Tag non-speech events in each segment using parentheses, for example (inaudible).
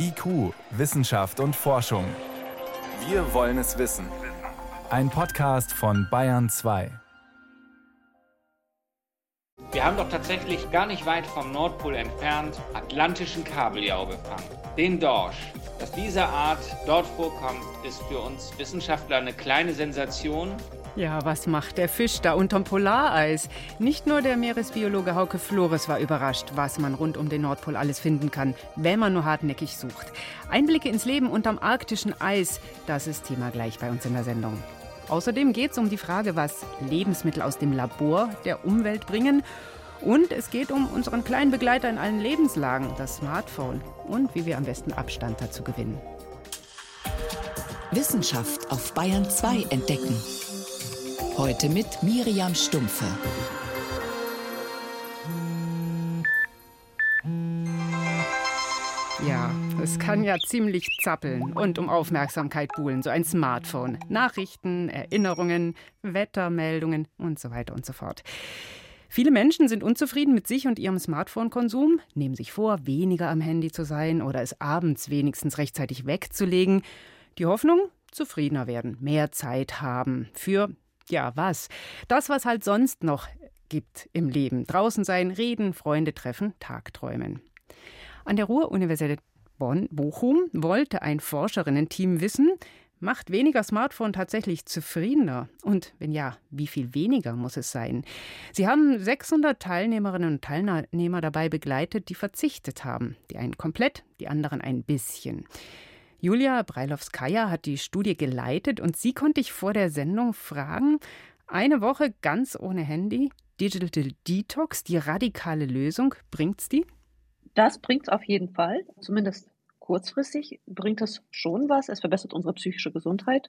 IQ, Wissenschaft und Forschung. Wir wollen es wissen. Ein Podcast von Bayern 2. Wir haben doch tatsächlich gar nicht weit vom Nordpol entfernt atlantischen Kabeljau gefangen. Den Dorsch. Dass diese Art dort vorkommt, ist für uns Wissenschaftler eine kleine Sensation. Ja, was macht der Fisch da unterm Polareis? Nicht nur der Meeresbiologe Hauke Flores war überrascht, was man rund um den Nordpol alles finden kann, wenn man nur hartnäckig sucht. Einblicke ins Leben unterm arktischen Eis, das ist Thema gleich bei uns in der Sendung. Außerdem geht es um die Frage, was Lebensmittel aus dem Labor der Umwelt bringen. Und es geht um unseren kleinen Begleiter in allen Lebenslagen, das Smartphone, und wie wir am besten Abstand dazu gewinnen. Wissenschaft auf Bayern 2 entdecken. Heute mit Miriam Stumpfe. Ja, es kann ja ziemlich zappeln und um Aufmerksamkeit buhlen, so ein Smartphone. Nachrichten, Erinnerungen, Wettermeldungen und so weiter und so fort. Viele Menschen sind unzufrieden mit sich und ihrem Smartphone-Konsum, nehmen sich vor, weniger am Handy zu sein oder es abends wenigstens rechtzeitig wegzulegen. Die Hoffnung, zufriedener werden, mehr Zeit haben für, ja, was? Das, was halt sonst noch gibt im Leben. Draußen sein, reden, Freunde treffen, Tagträumen. An der Ruhr-Universität Bonn-Bochum wollte ein Forscherinnen-Team wissen, Macht weniger Smartphone tatsächlich zufriedener? Und wenn ja, wie viel weniger muss es sein? Sie haben 600 Teilnehmerinnen und Teilnehmer dabei begleitet, die verzichtet haben. Die einen komplett, die anderen ein bisschen. Julia Breilowskaja hat die Studie geleitet und sie konnte ich vor der Sendung fragen: Eine Woche ganz ohne Handy, Digital Detox, die radikale Lösung, bringt's die? Das bringt's auf jeden Fall, zumindest kurzfristig bringt es schon was. Es verbessert unsere psychische Gesundheit,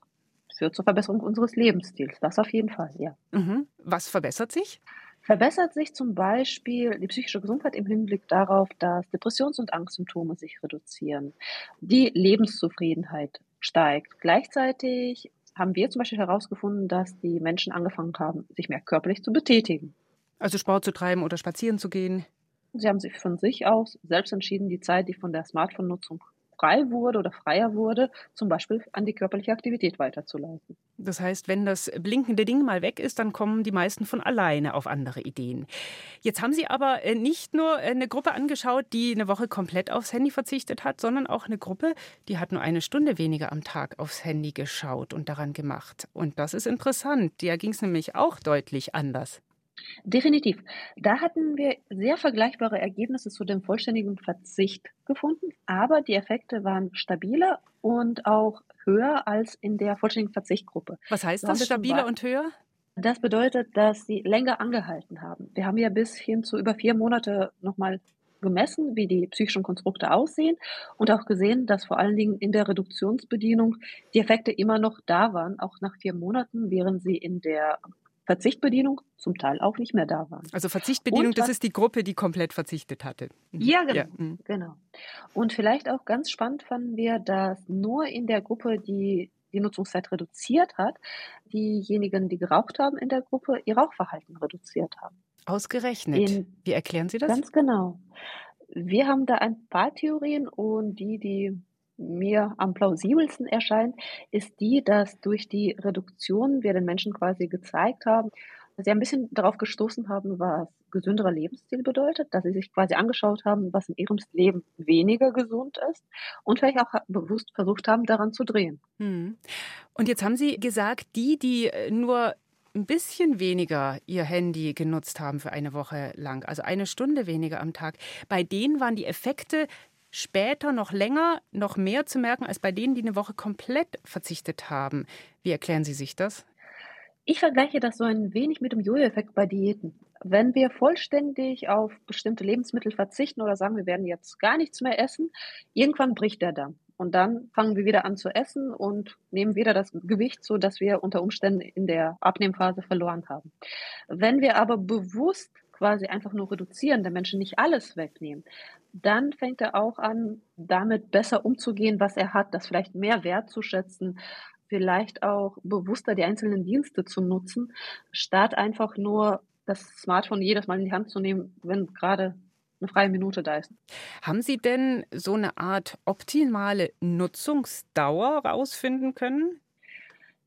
führt zur Verbesserung unseres Lebensstils. Das auf jeden Fall, ja. Mhm. Was verbessert sich? Verbessert sich zum Beispiel die psychische Gesundheit im Hinblick darauf, dass Depressions- und Angstsymptome sich reduzieren. Die Lebenszufriedenheit steigt. Gleichzeitig haben wir zum Beispiel herausgefunden, dass die Menschen angefangen haben, sich mehr körperlich zu betätigen. Also Sport zu treiben oder spazieren zu gehen? Sie haben sich von sich aus selbst entschieden, die Zeit, die von der Smartphone-Nutzung frei wurde oder freier wurde, zum Beispiel an die körperliche Aktivität weiterzuleiten. Das heißt, wenn das blinkende Ding mal weg ist, dann kommen die meisten von alleine auf andere Ideen. Jetzt haben Sie aber äh, nicht nur eine Gruppe angeschaut, die eine Woche komplett aufs Handy verzichtet hat, sondern auch eine Gruppe, die hat nur eine Stunde weniger am Tag aufs Handy geschaut und daran gemacht. Und das ist interessant. Da ging es nämlich auch deutlich anders. Definitiv. Da hatten wir sehr vergleichbare Ergebnisse zu dem vollständigen Verzicht gefunden, aber die Effekte waren stabiler und auch höher als in der vollständigen Verzichtgruppe. Was heißt das, stabiler und höher? Das bedeutet, dass sie länger angehalten haben. Wir haben ja bis hin zu über vier Monate nochmal gemessen, wie die psychischen Konstrukte aussehen und auch gesehen, dass vor allen Dingen in der Reduktionsbedienung die Effekte immer noch da waren, auch nach vier Monaten, während sie in der Verzichtbedienung zum Teil auch nicht mehr da waren. Also Verzichtbedienung, das ist die Gruppe, die komplett verzichtet hatte. Mhm. Ja, genau. Ja. Mhm. genau. Und vielleicht auch ganz spannend fanden wir, dass nur in der Gruppe, die die Nutzungszeit reduziert hat, diejenigen, die geraucht haben in der Gruppe, ihr Rauchverhalten reduziert haben. Ausgerechnet. In, Wie erklären Sie das? Ganz genau. Wir haben da ein paar Theorien und die, die mir am plausibelsten erscheint, ist die, dass durch die Reduktion wir den Menschen quasi gezeigt haben, dass sie ein bisschen darauf gestoßen haben, was gesünderer Lebensstil bedeutet, dass sie sich quasi angeschaut haben, was in ihrem Leben weniger gesund ist und vielleicht auch bewusst versucht haben, daran zu drehen. Hm. Und jetzt haben Sie gesagt, die, die äh, nur ein bisschen weniger ihr Handy genutzt haben für eine Woche lang, also eine Stunde weniger am Tag, bei denen waren die Effekte später noch länger, noch mehr zu merken als bei denen, die eine Woche komplett verzichtet haben. Wie erklären Sie sich das? Ich vergleiche das so ein wenig mit dem Jojo-Effekt bei Diäten. Wenn wir vollständig auf bestimmte Lebensmittel verzichten oder sagen, wir werden jetzt gar nichts mehr essen, irgendwann bricht der Damm. Und dann fangen wir wieder an zu essen und nehmen wieder das Gewicht, so dass wir unter Umständen in der Abnehmphase verloren haben. Wenn wir aber bewusst quasi einfach nur reduzieren, der Menschen nicht alles wegnehmen, dann fängt er auch an, damit besser umzugehen, was er hat, das vielleicht mehr wertzuschätzen, vielleicht auch bewusster die einzelnen Dienste zu nutzen, statt einfach nur das Smartphone jedes Mal in die Hand zu nehmen, wenn gerade eine freie Minute da ist. Haben Sie denn so eine Art optimale Nutzungsdauer rausfinden können?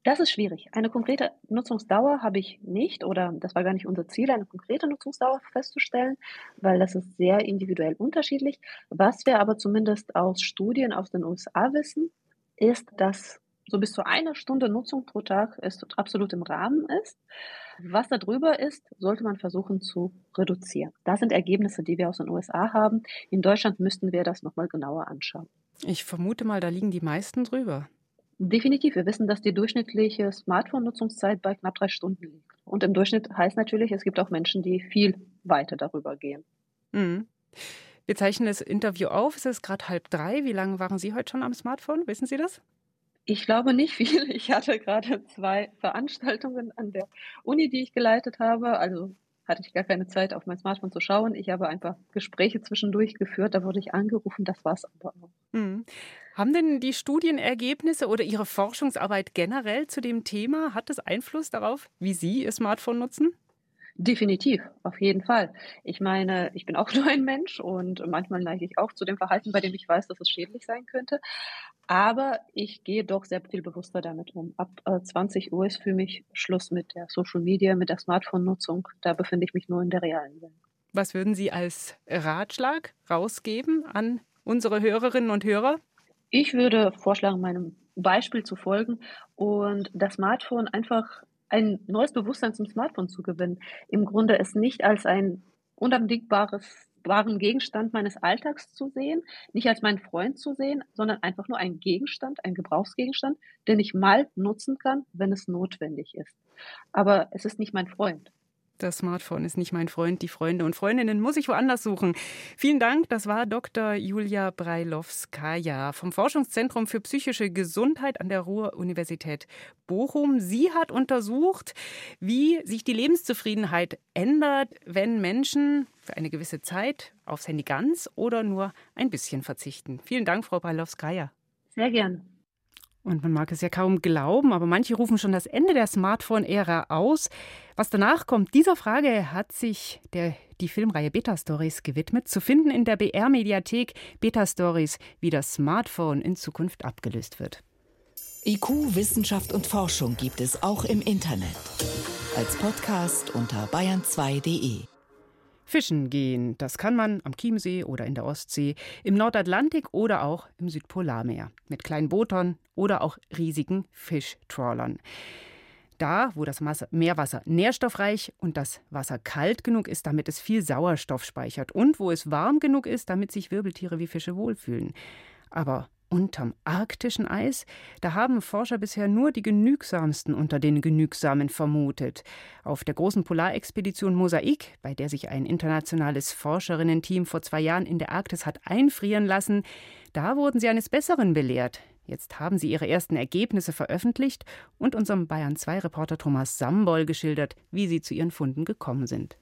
Das ist schwierig. Eine konkrete Nutzungsdauer habe ich nicht oder das war gar nicht unser Ziel, eine konkrete Nutzungsdauer festzustellen, weil das ist sehr individuell unterschiedlich. Was wir aber zumindest aus Studien aus den USA wissen, ist, dass so bis zu einer Stunde Nutzung pro Tag ist absolut im Rahmen ist. Was da drüber ist, sollte man versuchen zu reduzieren. Das sind Ergebnisse, die wir aus den USA haben. In Deutschland müssten wir das nochmal genauer anschauen. Ich vermute mal, da liegen die meisten drüber. Definitiv. Wir wissen, dass die durchschnittliche Smartphone-Nutzungszeit bei knapp drei Stunden liegt. Und im Durchschnitt heißt natürlich, es gibt auch Menschen, die viel weiter darüber gehen. Mhm. Wir zeichnen das Interview auf. Es ist gerade halb drei. Wie lange waren Sie heute schon am Smartphone? Wissen Sie das? Ich glaube nicht viel. Ich hatte gerade zwei Veranstaltungen an der Uni, die ich geleitet habe. Also hatte ich gar keine Zeit, auf mein Smartphone zu schauen. Ich habe einfach Gespräche zwischendurch geführt. Da wurde ich angerufen. Das war es aber auch. Mhm. Haben denn die Studienergebnisse oder Ihre Forschungsarbeit generell zu dem Thema, hat es Einfluss darauf, wie Sie Ihr Smartphone nutzen? Definitiv, auf jeden Fall. Ich meine, ich bin auch (laughs) nur ein Mensch und manchmal neige ich auch zu dem Verhalten, bei dem ich weiß, dass es schädlich sein könnte. Aber ich gehe doch sehr viel bewusster damit um. Ab äh, 20 Uhr ist für mich Schluss mit der Social Media, mit der Smartphone-Nutzung. Da befinde ich mich nur in der realen Welt. Was würden Sie als Ratschlag rausgeben an unsere Hörerinnen und Hörer? Ich würde vorschlagen, meinem Beispiel zu folgen und das Smartphone einfach ein neues Bewusstsein zum Smartphone zu gewinnen. Im Grunde es nicht als ein unabdingbares wahren Gegenstand meines Alltags zu sehen, nicht als meinen Freund zu sehen, sondern einfach nur ein Gegenstand, ein Gebrauchsgegenstand, den ich mal nutzen kann, wenn es notwendig ist. Aber es ist nicht mein Freund. Das Smartphone ist nicht mein Freund. Die Freunde und Freundinnen muss ich woanders suchen. Vielen Dank. Das war Dr. Julia Breilowskaja vom Forschungszentrum für psychische Gesundheit an der Ruhr-Universität Bochum. Sie hat untersucht, wie sich die Lebenszufriedenheit ändert, wenn Menschen für eine gewisse Zeit aufs Handy ganz oder nur ein bisschen verzichten. Vielen Dank, Frau Breilowskaja. Sehr gern. Und man mag es ja kaum glauben, aber manche rufen schon das Ende der Smartphone-Ära aus. Was danach kommt, dieser Frage hat sich der, die Filmreihe Beta Stories gewidmet, zu finden in der BR-Mediathek Beta Stories, wie das Smartphone in Zukunft abgelöst wird. IQ, Wissenschaft und Forschung gibt es auch im Internet. Als Podcast unter bayern2.de. Fischen gehen, das kann man am Chiemsee oder in der Ostsee, im Nordatlantik oder auch im Südpolarmeer. Mit kleinen Bootern oder auch riesigen Fischtrawlern. Da, wo das Meerwasser nährstoffreich und das Wasser kalt genug ist, damit es viel Sauerstoff speichert. Und wo es warm genug ist, damit sich Wirbeltiere wie Fische wohlfühlen. Aber unterm arktischen Eis, da haben Forscher bisher nur die genügsamsten unter den Genügsamen vermutet. Auf der großen Polarexpedition Mosaik, bei der sich ein internationales Forscherinnenteam vor zwei Jahren in der Arktis hat einfrieren lassen, da wurden sie eines Besseren belehrt. Jetzt haben sie ihre ersten Ergebnisse veröffentlicht und unserem Bayern 2 Reporter Thomas Samboll geschildert, wie sie zu ihren Funden gekommen sind.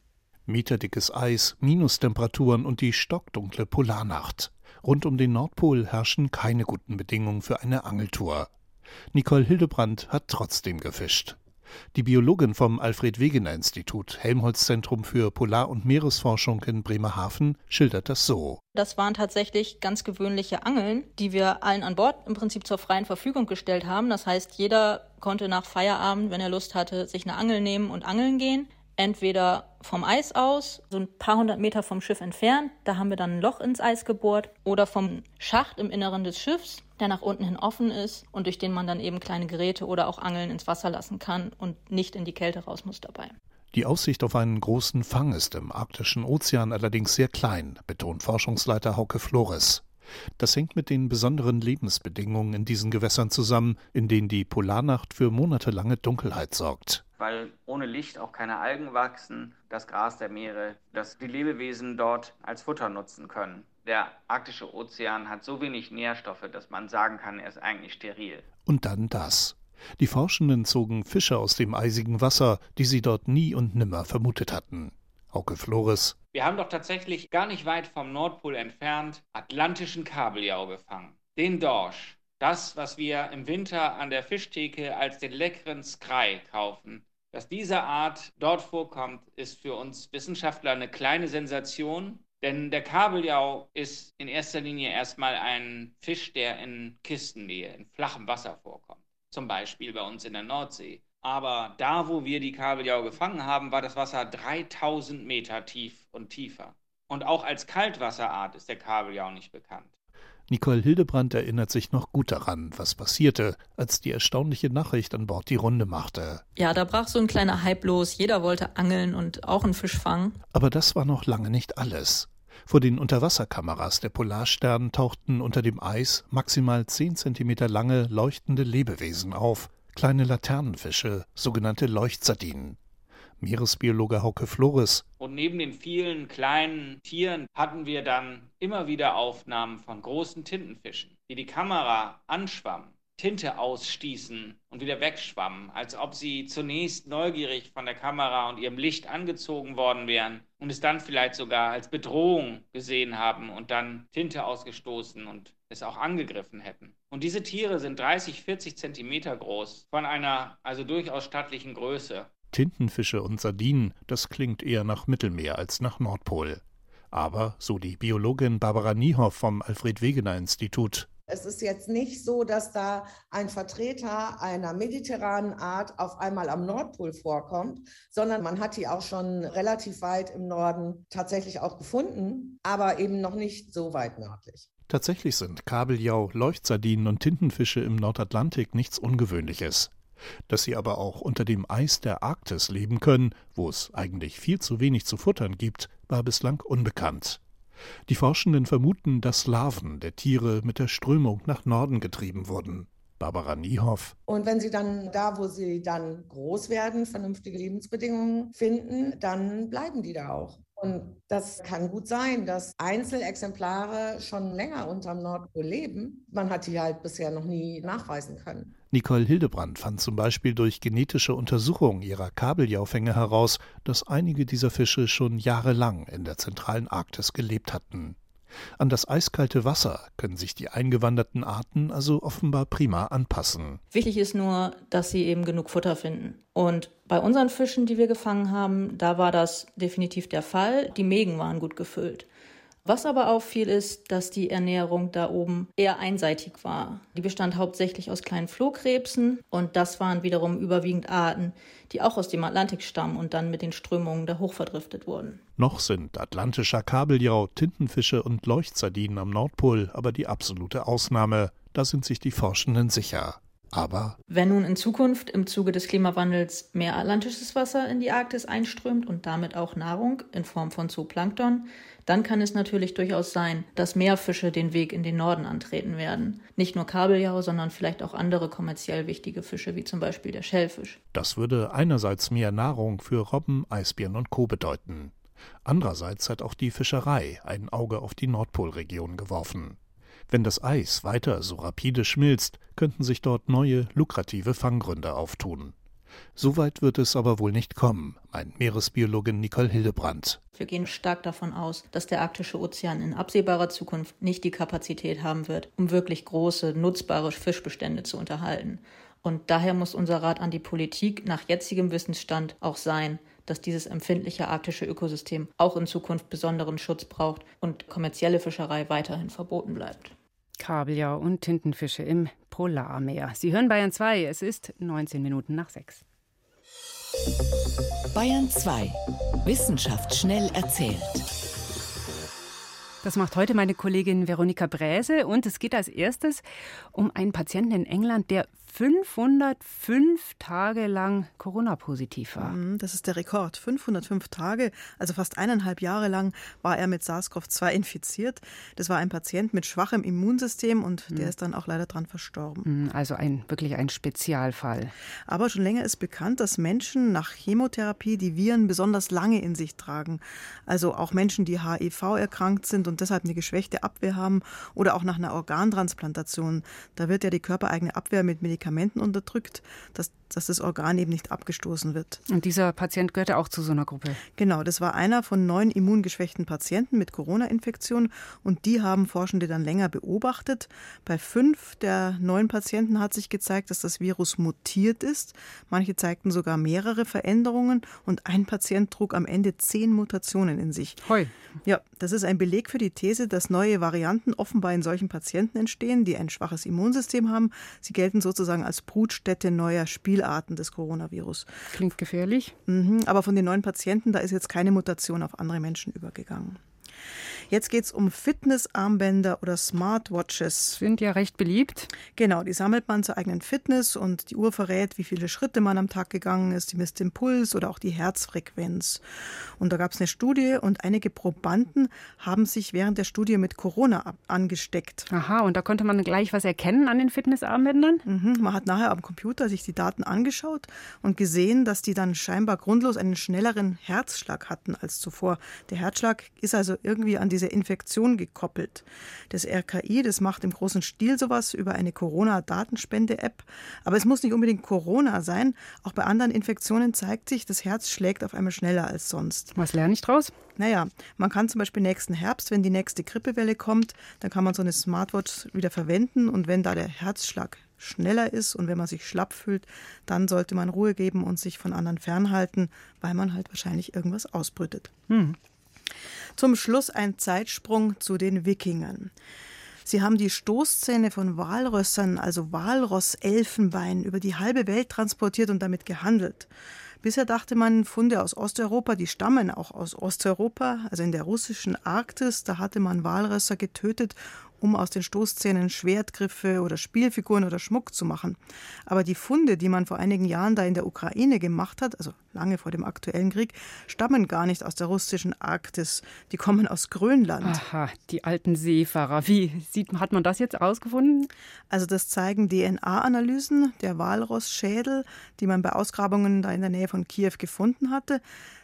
Meterdickes Eis, Minustemperaturen und die stockdunkle Polarnacht. Rund um den Nordpol herrschen keine guten Bedingungen für eine Angeltour. Nicole Hildebrandt hat trotzdem gefischt. Die Biologin vom Alfred Wegener Institut Helmholtz Zentrum für Polar- und Meeresforschung in Bremerhaven schildert das so. Das waren tatsächlich ganz gewöhnliche Angeln, die wir allen an Bord im Prinzip zur freien Verfügung gestellt haben. Das heißt, jeder konnte nach Feierabend, wenn er Lust hatte, sich eine Angel nehmen und angeln gehen entweder vom Eis aus, so ein paar hundert Meter vom Schiff entfernt, da haben wir dann ein Loch ins Eis gebohrt, oder vom Schacht im Inneren des Schiffs, der nach unten hin offen ist und durch den man dann eben kleine Geräte oder auch Angeln ins Wasser lassen kann und nicht in die Kälte raus muss dabei. Die Aussicht auf einen großen Fang ist im arktischen Ozean allerdings sehr klein, betont Forschungsleiter Hauke Flores. Das hängt mit den besonderen Lebensbedingungen in diesen Gewässern zusammen, in denen die Polarnacht für monatelange Dunkelheit sorgt weil ohne Licht auch keine Algen wachsen, das Gras der Meere, das die Lebewesen dort als Futter nutzen können. Der arktische Ozean hat so wenig Nährstoffe, dass man sagen kann, er ist eigentlich steril. Und dann das. Die Forschenden zogen Fische aus dem eisigen Wasser, die sie dort nie und nimmer vermutet hatten. Hauke Flores. Wir haben doch tatsächlich gar nicht weit vom Nordpol entfernt atlantischen Kabeljau gefangen. Den Dorsch. Das, was wir im Winter an der Fischtheke als den leckeren Skrei kaufen. Dass diese Art dort vorkommt, ist für uns Wissenschaftler eine kleine Sensation. Denn der Kabeljau ist in erster Linie erstmal ein Fisch, der in Kistennähe, in flachem Wasser vorkommt. Zum Beispiel bei uns in der Nordsee. Aber da, wo wir die Kabeljau gefangen haben, war das Wasser 3000 Meter tief und tiefer. Und auch als Kaltwasserart ist der Kabeljau nicht bekannt. Nicole Hildebrandt erinnert sich noch gut daran, was passierte, als die erstaunliche Nachricht an Bord die Runde machte. Ja, da brach so ein kleiner Hype los. Jeder wollte angeln und auch einen Fisch fangen. Aber das war noch lange nicht alles. Vor den Unterwasserkameras der Polarstern tauchten unter dem Eis maximal 10 cm lange leuchtende Lebewesen auf, kleine Laternenfische, sogenannte Leuchtsardinen. Meeresbiologe Hauke Flores. Und neben den vielen kleinen Tieren hatten wir dann immer wieder Aufnahmen von großen Tintenfischen, die die Kamera anschwammen, Tinte ausstießen und wieder wegschwammen, als ob sie zunächst neugierig von der Kamera und ihrem Licht angezogen worden wären und es dann vielleicht sogar als Bedrohung gesehen haben und dann Tinte ausgestoßen und es auch angegriffen hätten. Und diese Tiere sind 30, 40 Zentimeter groß, von einer also durchaus stattlichen Größe. Tintenfische und Sardinen, das klingt eher nach Mittelmeer als nach Nordpol. Aber, so die Biologin Barbara Niehoff vom Alfred Wegener Institut, es ist jetzt nicht so, dass da ein Vertreter einer mediterranen Art auf einmal am Nordpol vorkommt, sondern man hat die auch schon relativ weit im Norden tatsächlich auch gefunden, aber eben noch nicht so weit nördlich. Tatsächlich sind Kabeljau, Leuchtsardinen und Tintenfische im Nordatlantik nichts Ungewöhnliches. Dass sie aber auch unter dem Eis der Arktis leben können, wo es eigentlich viel zu wenig zu futtern gibt, war bislang unbekannt. Die Forschenden vermuten, dass Larven der Tiere mit der Strömung nach Norden getrieben wurden. Barbara Niehoff. Und wenn sie dann da, wo sie dann groß werden, vernünftige Lebensbedingungen finden, dann bleiben die da auch. Und das kann gut sein, dass Einzelexemplare schon länger unterm Nordpol leben. Man hat die halt bisher noch nie nachweisen können. Nicole Hildebrandt fand zum Beispiel durch genetische Untersuchungen ihrer Kabeljaufänge heraus, dass einige dieser Fische schon jahrelang in der zentralen Arktis gelebt hatten. An das eiskalte Wasser können sich die eingewanderten Arten also offenbar prima anpassen. Wichtig ist nur, dass sie eben genug Futter finden. Und bei unseren Fischen, die wir gefangen haben, da war das definitiv der Fall. Die Mägen waren gut gefüllt. Was aber auffiel, ist, dass die Ernährung da oben eher einseitig war. Die bestand hauptsächlich aus kleinen Flohkrebsen und das waren wiederum überwiegend Arten, die auch aus dem Atlantik stammen und dann mit den Strömungen da hochverdriftet wurden. Noch sind atlantischer Kabeljau, Tintenfische und Leuchtsardinen am Nordpol aber die absolute Ausnahme. Da sind sich die Forschenden sicher. Aber wenn nun in Zukunft im Zuge des Klimawandels mehr atlantisches Wasser in die Arktis einströmt und damit auch Nahrung in Form von Zooplankton, dann kann es natürlich durchaus sein, dass mehr Fische den Weg in den Norden antreten werden. Nicht nur Kabeljau, sondern vielleicht auch andere kommerziell wichtige Fische, wie zum Beispiel der Schellfisch. Das würde einerseits mehr Nahrung für Robben, Eisbären und Co. bedeuten. Andererseits hat auch die Fischerei ein Auge auf die Nordpolregion geworfen. Wenn das Eis weiter so rapide schmilzt, könnten sich dort neue, lukrative Fanggründe auftun. So weit wird es aber wohl nicht kommen, meint Meeresbiologin Nicole Hildebrandt. Wir gehen stark davon aus, dass der arktische Ozean in absehbarer Zukunft nicht die Kapazität haben wird, um wirklich große, nutzbare Fischbestände zu unterhalten. Und daher muss unser Rat an die Politik nach jetzigem Wissensstand auch sein, dass dieses empfindliche arktische Ökosystem auch in Zukunft besonderen Schutz braucht und kommerzielle Fischerei weiterhin verboten bleibt. Kabeljau und Tintenfische im Polarmeer. Sie hören Bayern 2, es ist 19 Minuten nach 6. Bayern 2. Wissenschaft schnell erzählt. Das macht heute meine Kollegin Veronika Bräse und es geht als erstes um einen Patienten in England, der 505 Tage lang Corona-positiv war. Mhm, das ist der Rekord. 505 Tage, also fast eineinhalb Jahre lang, war er mit SARS-CoV-2 infiziert. Das war ein Patient mit schwachem Immunsystem und der mhm. ist dann auch leider dran verstorben. Mhm, also ein, wirklich ein Spezialfall. Aber schon länger ist bekannt, dass Menschen nach Chemotherapie die Viren besonders lange in sich tragen. Also auch Menschen, die HIV erkrankt sind und deshalb eine geschwächte Abwehr haben oder auch nach einer Organtransplantation. Da wird ja die körpereigene Abwehr mit Medikamenten Medikamenten unterdrückt, dass, dass das Organ eben nicht abgestoßen wird. Und dieser Patient gehörte auch zu so einer Gruppe? Genau, das war einer von neun immungeschwächten Patienten mit Corona-Infektion und die haben Forschende dann länger beobachtet. Bei fünf der neun Patienten hat sich gezeigt, dass das Virus mutiert ist. Manche zeigten sogar mehrere Veränderungen und ein Patient trug am Ende zehn Mutationen in sich. Heu. Ja, das ist ein Beleg für die These, dass neue Varianten offenbar in solchen Patienten entstehen, die ein schwaches Immunsystem haben. Sie gelten sozusagen als Brutstätte neuer Spielarten des Coronavirus. Klingt gefährlich. Mhm, aber von den neuen Patienten, da ist jetzt keine Mutation auf andere Menschen übergegangen. Jetzt geht es um Fitnessarmbänder oder Smartwatches. Sind ja recht beliebt. Genau, die sammelt man zur eigenen Fitness und die Uhr verrät, wie viele Schritte man am Tag gegangen ist, die misst den Puls oder auch die Herzfrequenz. Und da gab es eine Studie und einige Probanden haben sich während der Studie mit Corona angesteckt. Aha, und da konnte man gleich was erkennen an den Fitnessarmbändern? Mhm, man hat nachher am Computer sich die Daten angeschaut und gesehen, dass die dann scheinbar grundlos einen schnelleren Herzschlag hatten als zuvor. Der Herzschlag ist also irgendwie an diese Infektion gekoppelt. Das RKI, das macht im großen Stil sowas über eine Corona-Datenspende-App. Aber es muss nicht unbedingt Corona sein. Auch bei anderen Infektionen zeigt sich, das Herz schlägt auf einmal schneller als sonst. Was lerne ich draus? Naja, man kann zum Beispiel nächsten Herbst, wenn die nächste Grippewelle kommt, dann kann man so eine Smartwatch wieder verwenden und wenn da der Herzschlag schneller ist und wenn man sich schlapp fühlt, dann sollte man Ruhe geben und sich von anderen fernhalten, weil man halt wahrscheinlich irgendwas ausbrütet. Hm. Zum Schluss ein Zeitsprung zu den Wikingern. Sie haben die Stoßzähne von Walrössern, also Walross-Elfenbein, über die halbe Welt transportiert und damit gehandelt. Bisher dachte man, Funde aus Osteuropa, die stammen auch aus Osteuropa, also in der russischen Arktis, da hatte man Walrösser getötet um aus den Stoßzähnen Schwertgriffe oder Spielfiguren oder Schmuck zu machen. Aber die Funde, die man vor einigen Jahren da in der Ukraine gemacht hat, also lange vor dem aktuellen Krieg, stammen gar nicht aus der russischen Arktis. Die kommen aus Grönland. Aha, die alten Seefahrer. Wie sieht, hat man das jetzt ausgefunden? Also das zeigen DNA-Analysen der Walrossschädel, die man bei Ausgrabungen da in der Nähe von Kiew gefunden hatte.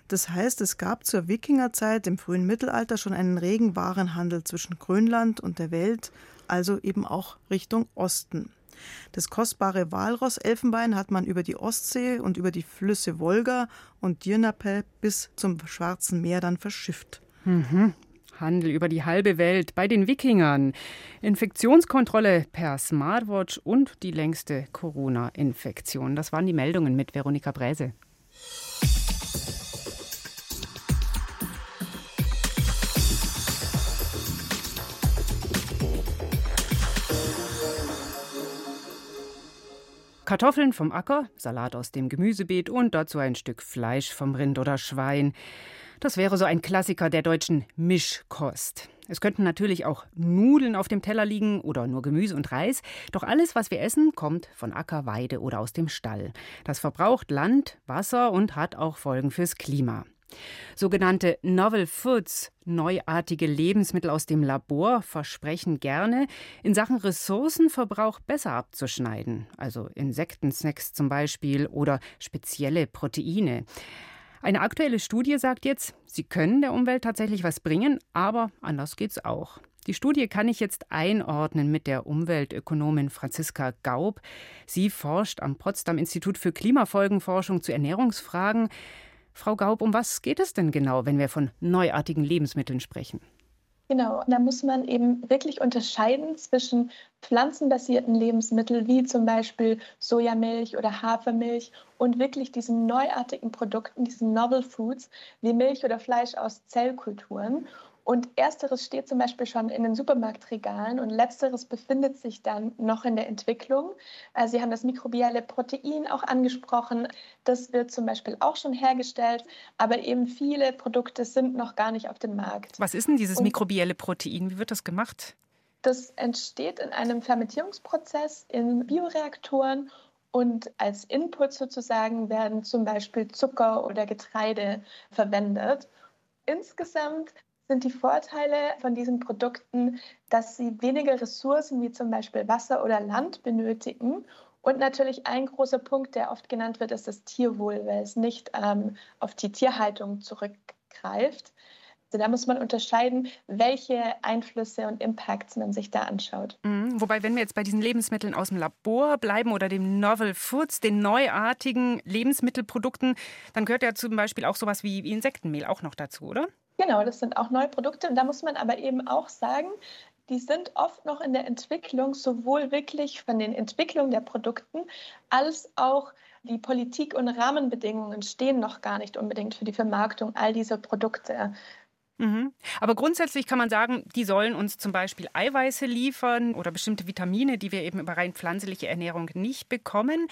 Das heißt, es gab zur Wikingerzeit im frühen Mittelalter schon einen regen Warenhandel zwischen Grönland und der Welt, also eben auch Richtung Osten. Das kostbare Walross-Elfenbein hat man über die Ostsee und über die Flüsse Wolga und Djernapel bis zum Schwarzen Meer dann verschifft. Mhm. Handel über die halbe Welt bei den Wikingern. Infektionskontrolle per Smartwatch und die längste Corona-Infektion. Das waren die Meldungen mit Veronika Bräse. Kartoffeln vom Acker, Salat aus dem Gemüsebeet und dazu ein Stück Fleisch vom Rind oder Schwein. Das wäre so ein Klassiker der deutschen Mischkost. Es könnten natürlich auch Nudeln auf dem Teller liegen oder nur Gemüse und Reis. Doch alles, was wir essen, kommt von Acker, Weide oder aus dem Stall. Das verbraucht Land, Wasser und hat auch Folgen fürs Klima. Sogenannte Novel Foods, neuartige Lebensmittel aus dem Labor, versprechen gerne, in Sachen Ressourcenverbrauch besser abzuschneiden, also Insektensnacks zum Beispiel oder spezielle Proteine. Eine aktuelle Studie sagt jetzt, sie können der Umwelt tatsächlich was bringen, aber anders geht's auch. Die Studie kann ich jetzt einordnen mit der Umweltökonomin Franziska Gaub. Sie forscht am Potsdam Institut für Klimafolgenforschung zu Ernährungsfragen. Frau Gaub, um was geht es denn genau, wenn wir von neuartigen Lebensmitteln sprechen? Genau, da muss man eben wirklich unterscheiden zwischen pflanzenbasierten Lebensmitteln wie zum Beispiel Sojamilch oder Hafermilch und wirklich diesen neuartigen Produkten, diesen Novel Foods wie Milch oder Fleisch aus Zellkulturen. Und ersteres steht zum Beispiel schon in den Supermarktregalen und letzteres befindet sich dann noch in der Entwicklung. Äh, Sie haben das mikrobielle Protein auch angesprochen. Das wird zum Beispiel auch schon hergestellt, aber eben viele Produkte sind noch gar nicht auf dem Markt. Was ist denn dieses und mikrobielle Protein? Wie wird das gemacht? Das entsteht in einem Fermentierungsprozess in Bioreaktoren und als Input sozusagen werden zum Beispiel Zucker oder Getreide verwendet. Insgesamt sind die Vorteile von diesen Produkten, dass sie weniger Ressourcen wie zum Beispiel Wasser oder Land benötigen. Und natürlich ein großer Punkt, der oft genannt wird, ist das Tierwohl, weil es nicht ähm, auf die Tierhaltung zurückgreift. Also da muss man unterscheiden, welche Einflüsse und Impacts man sich da anschaut. Mhm. Wobei, wenn wir jetzt bei diesen Lebensmitteln aus dem Labor bleiben oder dem Novel Foods, den neuartigen Lebensmittelprodukten, dann gehört ja zum Beispiel auch sowas wie Insektenmehl auch noch dazu, oder? Genau, das sind auch neue Produkte. Und da muss man aber eben auch sagen, die sind oft noch in der Entwicklung, sowohl wirklich von den Entwicklungen der Produkten als auch die Politik und Rahmenbedingungen stehen noch gar nicht unbedingt für die Vermarktung all dieser Produkte. Mhm. Aber grundsätzlich kann man sagen, die sollen uns zum Beispiel Eiweiße liefern oder bestimmte Vitamine, die wir eben über rein pflanzliche Ernährung nicht bekommen.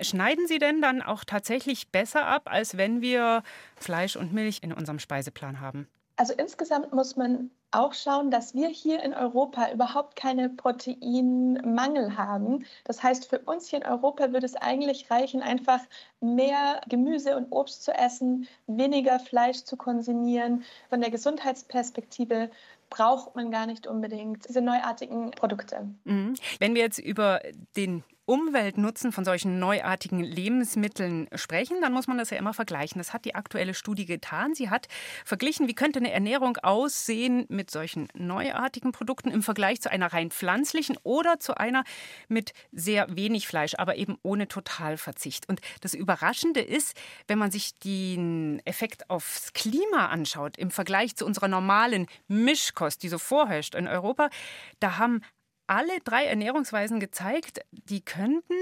Schneiden sie denn dann auch tatsächlich besser ab, als wenn wir Fleisch und Milch in unserem Speiseplan haben? Also insgesamt muss man auch schauen, dass wir hier in Europa überhaupt keine Proteinmangel haben. Das heißt, für uns hier in Europa würde es eigentlich reichen, einfach mehr Gemüse und Obst zu essen, weniger Fleisch zu konsumieren. Von der Gesundheitsperspektive braucht man gar nicht unbedingt diese neuartigen Produkte. Mhm. Wenn wir jetzt über den Umweltnutzen von solchen neuartigen Lebensmitteln sprechen, dann muss man das ja immer vergleichen. Das hat die aktuelle Studie getan. Sie hat verglichen, wie könnte eine Ernährung aussehen mit solchen neuartigen Produkten im Vergleich zu einer rein pflanzlichen oder zu einer mit sehr wenig Fleisch, aber eben ohne Totalverzicht. Und das Überraschende ist, wenn man sich den Effekt aufs Klima anschaut, im Vergleich zu unserer normalen Mischkost, die so vorherrscht in Europa, da haben alle drei Ernährungsweisen gezeigt, die könnten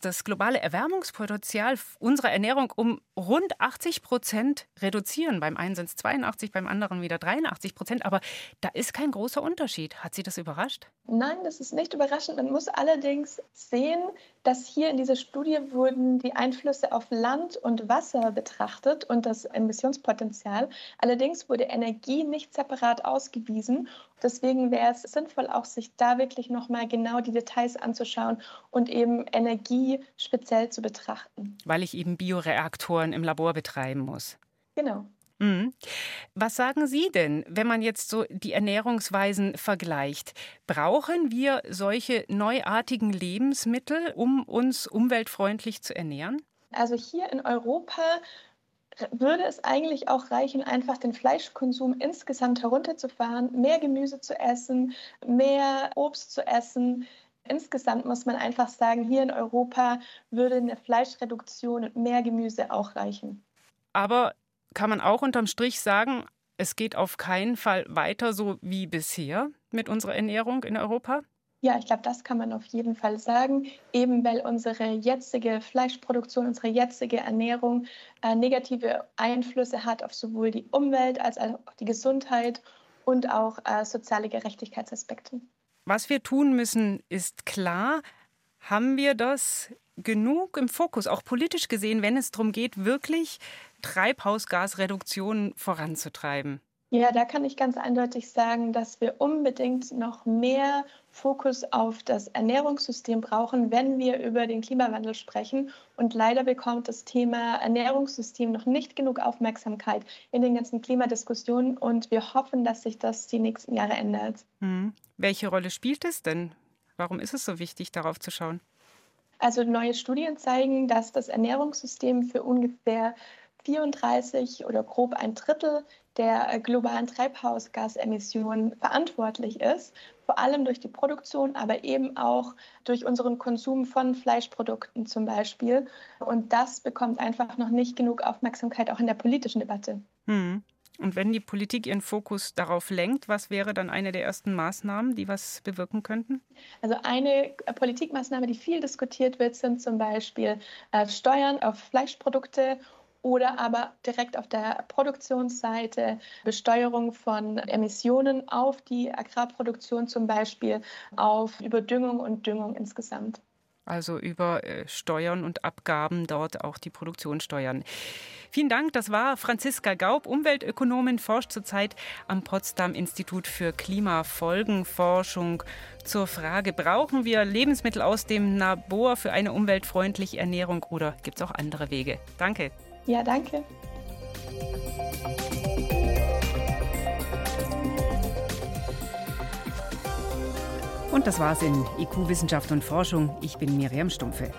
das globale Erwärmungspotenzial unserer Ernährung um rund 80 Prozent reduzieren. Beim einen sind es 82, beim anderen wieder 83 Prozent. Aber da ist kein großer Unterschied. Hat Sie das überrascht? Nein, das ist nicht überraschend. Man muss allerdings sehen, dass hier in dieser Studie wurden die Einflüsse auf Land und Wasser betrachtet und das Emissionspotenzial. Allerdings wurde Energie nicht separat ausgewiesen. Deswegen wäre es sinnvoll, auch sich da wirklich nochmal genau die Details anzuschauen und eben Energie speziell zu betrachten. Weil ich eben Bioreaktoren im Labor betreiben muss. Genau. Mhm. Was sagen Sie denn, wenn man jetzt so die Ernährungsweisen vergleicht? Brauchen wir solche neuartigen Lebensmittel, um uns umweltfreundlich zu ernähren? Also hier in Europa würde es eigentlich auch reichen, einfach den Fleischkonsum insgesamt herunterzufahren, mehr Gemüse zu essen, mehr Obst zu essen. Insgesamt muss man einfach sagen, hier in Europa würde eine Fleischreduktion und mehr Gemüse auch reichen. Aber kann man auch unterm Strich sagen, es geht auf keinen Fall weiter so wie bisher mit unserer Ernährung in Europa? Ja, ich glaube, das kann man auf jeden Fall sagen, eben weil unsere jetzige Fleischproduktion, unsere jetzige Ernährung äh, negative Einflüsse hat auf sowohl die Umwelt als auch die Gesundheit und auch äh, soziale Gerechtigkeitsaspekte. Was wir tun müssen, ist klar. Haben wir das genug im Fokus, auch politisch gesehen, wenn es darum geht, wirklich Treibhausgasreduktionen voranzutreiben? Ja, da kann ich ganz eindeutig sagen, dass wir unbedingt noch mehr Fokus auf das Ernährungssystem brauchen, wenn wir über den Klimawandel sprechen. Und leider bekommt das Thema Ernährungssystem noch nicht genug Aufmerksamkeit in den ganzen Klimadiskussionen. Und wir hoffen, dass sich das die nächsten Jahre ändert. Hm. Welche Rolle spielt es denn? Warum ist es so wichtig, darauf zu schauen? Also neue Studien zeigen, dass das Ernährungssystem für ungefähr 34 oder grob ein Drittel der äh, globalen Treibhausgasemissionen verantwortlich ist, vor allem durch die Produktion, aber eben auch durch unseren Konsum von Fleischprodukten zum Beispiel. Und das bekommt einfach noch nicht genug Aufmerksamkeit auch in der politischen Debatte. Hm. Und wenn die Politik ihren Fokus darauf lenkt, was wäre dann eine der ersten Maßnahmen, die was bewirken könnten? Also eine äh, Politikmaßnahme, die viel diskutiert wird, sind zum Beispiel äh, Steuern auf Fleischprodukte oder aber direkt auf der Produktionsseite Besteuerung von Emissionen auf die Agrarproduktion zum Beispiel, auf Überdüngung und Düngung insgesamt. Also über äh, Steuern und Abgaben dort auch die Produktion steuern. Vielen Dank. Das war Franziska Gaub, Umweltökonomin, forscht zurzeit am Potsdam Institut für Klimafolgenforschung zur Frage, brauchen wir Lebensmittel aus dem Labor für eine umweltfreundliche Ernährung oder gibt es auch andere Wege? Danke. Ja, danke. Und das war's in IQ Wissenschaft und Forschung. Ich bin Miriam Stumpfe.